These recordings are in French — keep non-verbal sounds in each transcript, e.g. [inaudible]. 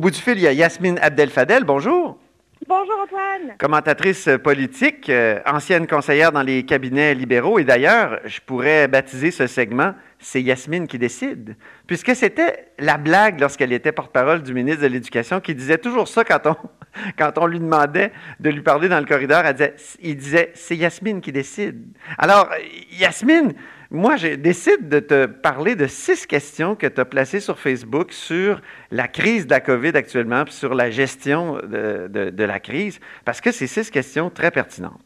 Au bout du fil, il y a Yasmine Abdel-Fadel. Bonjour. Bonjour Antoine. Commentatrice politique, euh, ancienne conseillère dans les cabinets libéraux. Et d'ailleurs, je pourrais baptiser ce segment C'est Yasmine qui décide, puisque c'était la blague lorsqu'elle était porte-parole du ministre de l'Éducation qui disait toujours ça quand on, [laughs] quand on lui demandait de lui parler dans le corridor. il disait C'est Yasmine qui décide. Alors, Yasmine, moi, je décide de te parler de six questions que tu as placées sur Facebook sur la crise de la COVID actuellement, puis sur la gestion de, la crise, parce que c'est six questions très pertinentes.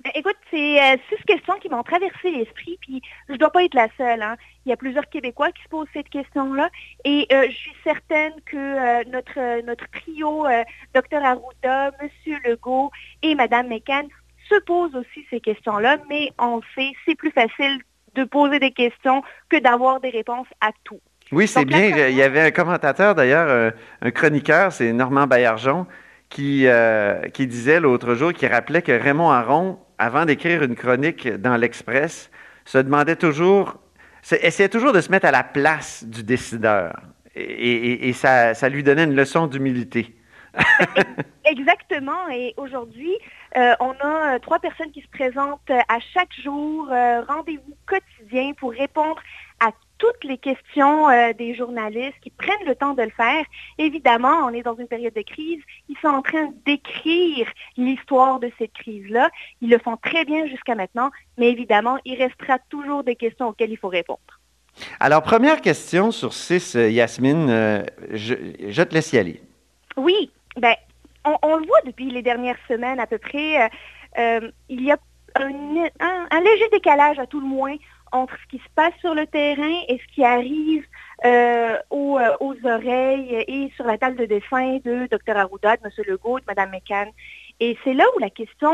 Ben, écoute, c'est euh, six questions qui m'ont traversé l'esprit, puis je ne dois pas être la seule. Hein. Il y a plusieurs Québécois qui se posent cette question-là, et euh, je suis certaine que euh, notre, trio, Dr Arruda, M. Legault et Mme McCann, se posent aussi ces questions-là, mais on sait, c'est plus facile de poser des questions que d'avoir des réponses à tout. Oui, c'est bien. Il y avait un commentateur, d'ailleurs, euh, un, chroniqueur, c'est Normand Baillargeon, qui, euh, qui disait l'autre jour, qui rappelait que Raymond Aron, avant d'écrire une chronique dans l'Express, se demandait toujours, essayait toujours de se mettre à la place du décideur. Et, ça, ça, lui donnait une leçon d'humilité. [laughs] Exactement. Et aujourd'hui, euh, on a euh, trois personnes qui se présentent euh, à chaque jour, rendez-vous quotidien pour répondre à toutes les questions des journalistes qui prennent le temps de le faire. Évidemment, on est dans une période de crise. Ils sont en train d'écrire l'histoire de cette crise-là. Ils le font très bien jusqu'à maintenant, mais évidemment, il restera toujours des questions auxquelles il faut répondre. Alors, première question sur six, Yasmine, je, je te laisse y aller. Oui, ben, on, le voit depuis les dernières semaines à peu près. Euh, euh, il y a un, léger décalage à tout le moins entre ce qui se passe sur le terrain et ce qui arrive euh, aux, oreilles et sur la table de dessin de Dr Arruda, de M. Legault, de Mme McCann. Et c'est là où la question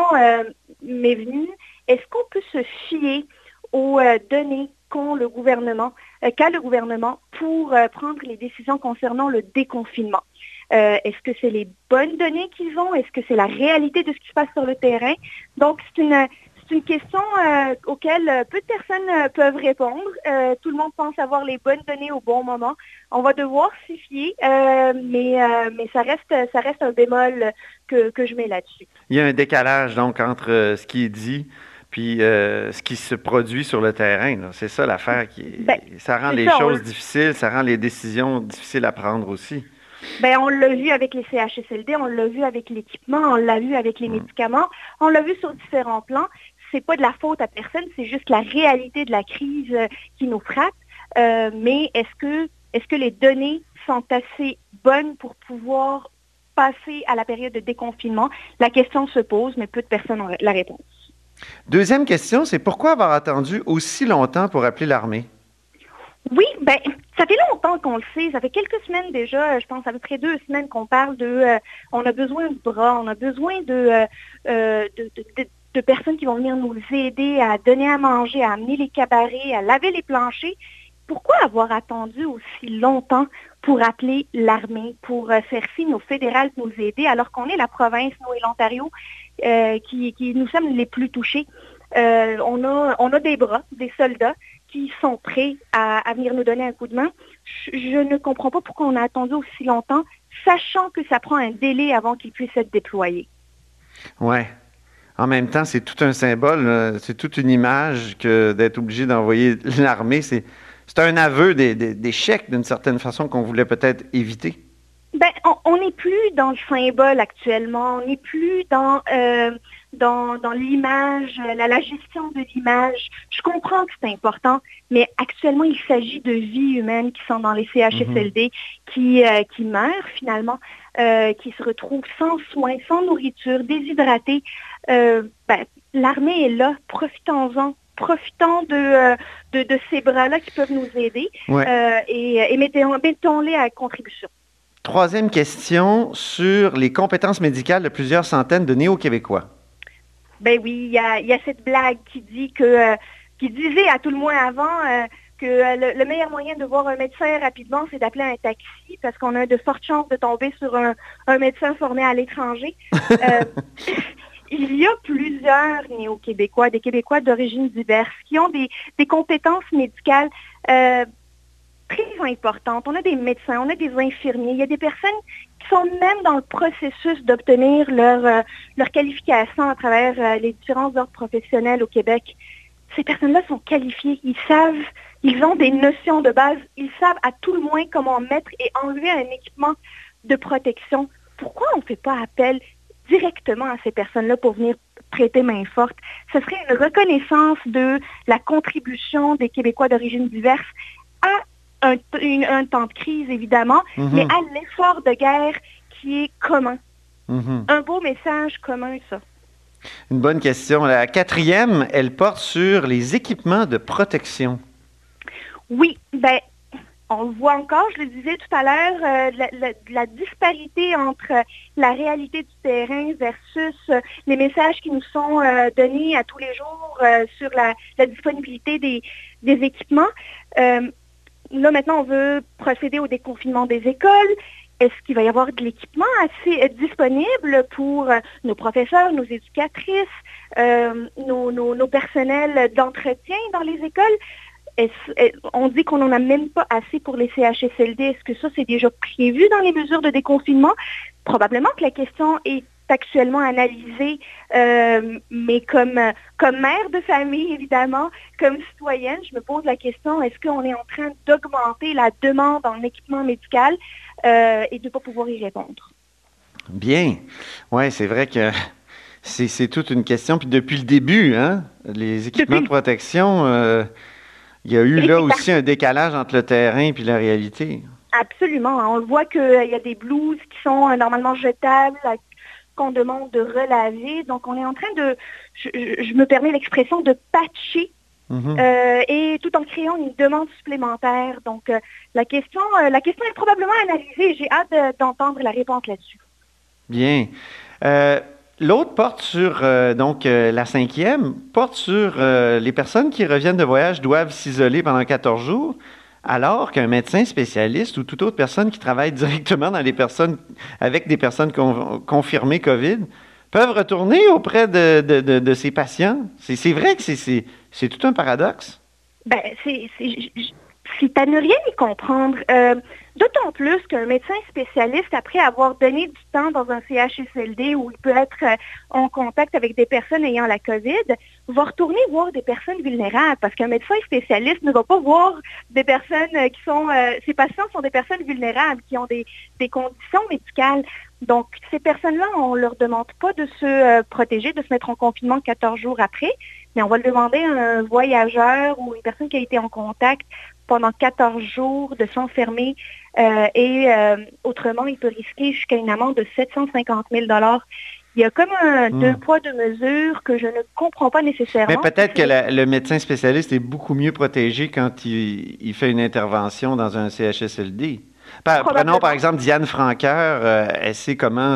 m'est venue. Est-ce qu'on peut se fier aux données le gouvernement, qu'a le gouvernement pour prendre les décisions concernant le déconfinement? Euh, est-ce que c'est les bonnes données qu'ils ont? Est-ce que c'est la réalité de ce qui se passe sur le terrain? Donc, c'est une, une question euh, auquel euh, peu de personnes peuvent répondre. tout le monde pense avoir les bonnes données au bon moment. On va devoir s'y fier, mais, mais ça, reste, ça reste un bémol que, je mets là-dessus. Il y a un décalage donc entre ce qui est dit puis ce qui se produit sur le terrain. C'est ça l'affaire qui ben, ça rend les choses difficiles, ça rend les décisions difficiles à prendre aussi. Ben, on l'a vu avec les CHSLD, on l'a vu avec l'équipement, on l'a vu avec les mm. médicaments, on l'a vu sur différents plans. C'est pas de la faute à personne, c'est juste la réalité de la crise euh, qui nous frappe. Euh, mais est-ce que, est-ce que les données sont assez bonnes pour pouvoir passer à la période de déconfinement? La question se pose, mais peu de personnes ont la réponse. Deuxième question, c'est pourquoi avoir attendu aussi longtemps pour appeler l'armée? Oui, ben, ça fait longtemps qu'on le sait. Ça fait quelques semaines déjà, je pense à peu près deux semaines qu'on parle de euh, on a besoin de bras, on a besoin euh, euh, de, de, personnes qui vont venir nous aider à donner à manger, à amener les cabarets, à laver les planchers. Pourquoi avoir attendu aussi longtemps pour appeler l'armée, pour faire signe aux fédérales de nous aider, alors qu'on est la province, nous et l'Ontario, qui, qui, nous sommes les plus touchés? on, a, on a des bras, des soldats qui sont prêts à, venir nous donner un coup de main. Je, ne comprends pas pourquoi on a attendu aussi longtemps, sachant que ça prend un délai avant qu'il puisse être déployé. Oui. En même temps, c'est tout un symbole, c'est toute une image que d'être obligé d'envoyer [laughs] l'armée. C'est, un aveu d'échec d'une certaine façon qu'on voulait peut-être éviter. On n'est plus dans le symbole actuellement, on n'est plus dans, euh, dans, l'image, la, gestion de l'image. Je comprends que c'est important, mais actuellement, il s'agit de vies humaines qui sont dans les CHSLD, mhm. qui, euh, qui meurent finalement, euh, qui se retrouvent sans soins, sans nourriture, déshydratées. Ben, l'armée est là, profitons-en profitons de, de, ces bras-là qui peuvent nous aider et, et mettons-les à contribution. Troisième question sur les compétences médicales de plusieurs centaines de néo-québécois. Ben oui, il y a, cette blague qui dit que, euh, qui disait à tout le moins avant euh, que euh, le, meilleur moyen de voir un médecin rapidement, c'est d'appeler un taxi parce qu'on a de fortes chances de tomber sur un, médecin formé à l'étranger. [laughs] il y a plusieurs néo-québécois, des Québécois d'origine diverse, qui ont des, compétences médicales très importantes. On a des médecins, on a des infirmiers, il y a des personnes qui sont même dans le processus d'obtenir leur, euh, leur qualification à travers euh, les différents ordres professionnels au Québec. Ces personnes-là sont qualifiées, ils savent, ils ont des notions de base, ils savent à tout le moins comment mettre et enlever un équipement de protection. Pourquoi on ne fait pas appel directement à ces personnes-là pour venir prêter main forte? Ce serait une reconnaissance de la contribution des Québécois d'origine diverse un, temps de crise, évidemment, mhm. mais à l'effort de guerre qui est commun. Mhm. Un beau message commun, ça. Une bonne question. La quatrième, elle porte sur les équipements de protection. Oui, ben, on le voit encore, je le disais tout à l'heure, euh, la, disparité entre la réalité du terrain versus euh, les messages qui nous sont euh, donnés à tous les jours sur la, disponibilité des, des équipements. Là, maintenant, on veut procéder au déconfinement des écoles. Est-ce qu'il va y avoir de l'équipement assez disponible pour euh, nos professeurs, nos éducatrices, euh, nos, personnels d'entretien dans les écoles? on dit qu'on n'en a même pas assez pour les CHSLD. Est-ce que ça, c'est déjà prévu dans les mesures de déconfinement? Probablement que la question est actuellement analysé, euh, mais comme, comme mère de famille, évidemment, comme citoyenne, je me pose la question, est-ce qu'on est en train d'augmenter la demande en équipement médical euh, et de ne pas pouvoir y répondre? Bien. Oui, c'est vrai que c'est toute une question. Puis depuis le début, hein, les équipements de protection, euh, il y a eu là aussi un décalage entre le terrain et la réalité. Absolument. On voit qu'il y a des blouses qui sont normalement jetables, qu'on demande de relaver. Donc, on est en train de, je, me permets l'expression, de patcher mhm. euh, et tout en créant une demande supplémentaire. Donc, euh, la, question, euh, la question est probablement analysée. J'ai hâte d'entendre la réponse là-dessus. Bien. L'autre porte sur, donc, la cinquième, porte sur les personnes qui reviennent de voyage doivent s'isoler pendant 14 jours alors qu'un médecin spécialiste ou toute autre personne qui travaille directement avec des personnes confirmées COVID peuvent retourner auprès de, ces patients? C'est vrai que c'est tout un paradoxe. Ben, c'est c'est à ne rien y comprendre. Euh, d'autant plus qu'un médecin spécialiste, après avoir donné du temps dans un CHSLD où il peut être euh, en contact avec des personnes ayant la COVID, va retourner voir des personnes vulnérables parce qu'un médecin spécialiste ne va pas voir des personnes euh, qui sont... ces patients sont des personnes vulnérables qui ont des, des conditions médicales. Donc, ces personnes-là, on ne leur demande pas de se protéger, de se mettre en confinement 14 jours après, mais on va le demander à un voyageur ou une personne qui a été en contact pendant 14 jours de s'enfermer euh, et euh, autrement, il peut risquer jusqu'à une amende de 750 000 il y a comme un hmm. deux poids, deux mesures que je ne comprends pas nécessairement. Mais peut-être que le médecin spécialiste est beaucoup mieux protégé quand il, fait une intervention dans un CHSLD. prenons par exemple Diane Franqueur, euh, elle sait comment,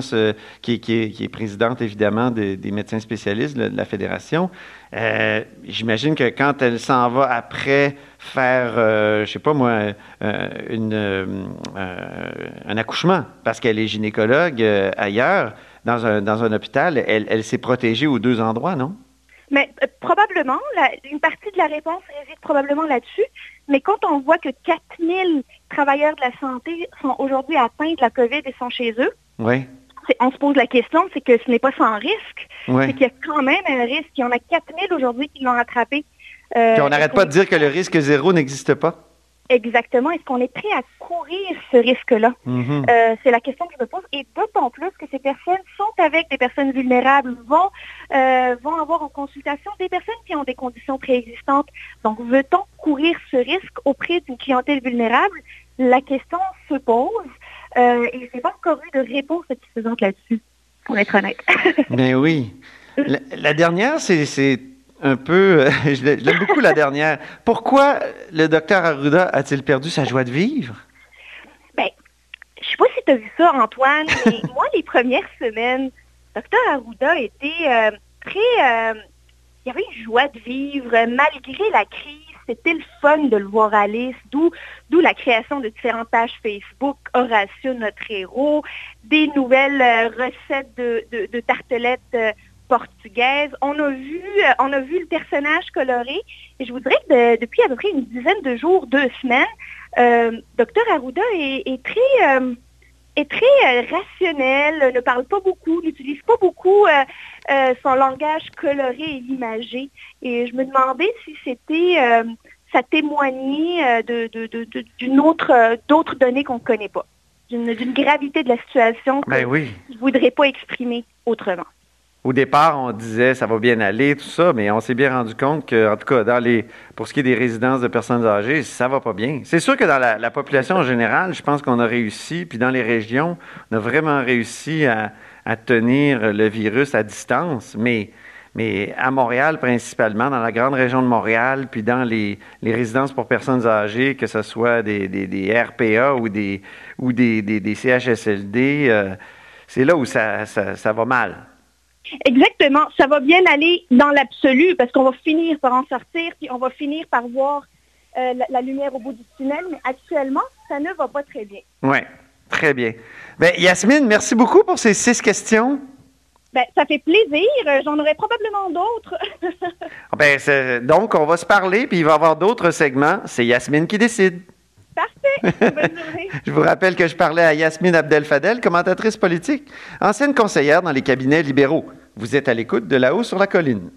qui, est, présidente évidemment des, médecins spécialistes de la fédération. J'imagine que quand elle s'en va après faire, euh, je sais pas moi, euh, une, euh, un accouchement parce qu'elle est gynécologue ailleurs, dans un, dans un hôpital, elle, elle s'est protégée aux deux endroits, non? Mais probablement, une partie de la réponse réside probablement là-dessus. Mais quand on voit que 4000 travailleurs de la santé sont aujourd'hui atteints de la COVID et sont chez eux, oui. on se pose la question, c'est que ce n'est pas sans risque. C'est qu'il y a quand même un risque. Il y en a 4000 aujourd'hui qui l'ont attrapé. Euh, on n'arrête pas de dire que le risque zéro n'existe pas. Exactement. Est-ce qu'on est prêt à courir ce risque-là? Mm-hmm. Euh, c'est la question que je me pose. Et d'autant plus que ces personnes sont avec des personnes vulnérables, vont, euh, vont avoir en consultation des personnes qui ont des conditions préexistantes. Donc, veut-on courir ce risque auprès d'une clientèle vulnérable? La question se pose. et je n'ai pas encore eu de réponse satisfaisante là-dessus, pour être honnête. Ben oui. [laughs] la dernière, c'est un peu, euh, je l'aime beaucoup la dernière. Pourquoi le docteur Arruda a-t-il perdu sa joie de vivre? Bien, je sais pas si tu as vu ça, Antoine, mais [laughs] moi, les premières semaines, Dr. Arruda était euh, très... il y avait une joie de vivre malgré la crise c'était le fun de le voir aller, d'où, d'où la création de différentes pages Facebook, Horatio, notre héros, des nouvelles euh, recettes de, tartelettes euh, portugaises. On a vu, euh, on a vu le personnage coloré. Et je voudrais que depuis à peu près une dizaine de jours, deux semaines, Dr Arruda est, très est très rationnel, ne parle pas beaucoup, n'utilise pas beaucoup son langage coloré et imagé. Et je me demandais si c'était ça témoignait d'une autre d'autres données qu'on ne connaît pas d'une gravité de la situation que ben oui. je ne voudrais pas exprimer autrement. Au départ, on disait ça va bien aller, tout ça, mais on s'est bien rendu compte que, en tout cas, dans les, pour ce qui est des résidences de personnes âgées, ça va pas bien. C'est sûr que dans la, population en général, je pense qu'on a réussi, puis dans les régions, on a vraiment réussi à, tenir le virus à distance, mais à Montréal principalement, dans la grande région de Montréal, puis dans les, résidences pour personnes âgées, que ce soit des, RPA ou des, ou des, CHSLD, euh, c'est là où ça, va mal. Exactement. Ça va bien aller dans l'absolu parce qu'on va finir par en sortir, puis on va finir par voir euh, la, lumière au bout du tunnel, mais actuellement, ça ne va pas très bien. Oui, très bien. Bien, Yasmine, merci beaucoup pour ces six questions. Ben, ça fait plaisir. Euh, j'en aurai probablement d'autres. [laughs] Ah, ben, donc, on va se parler, puis il va y avoir d'autres segments. C'est Yasmine qui décide. Parfait. [laughs] Bonne journée. je vous rappelle que je parlais à Yasmine Abdel-Fadel, commentatrice politique, ancienne conseillère dans les cabinets libéraux. Vous êtes à l'écoute de là-haut sur la colline.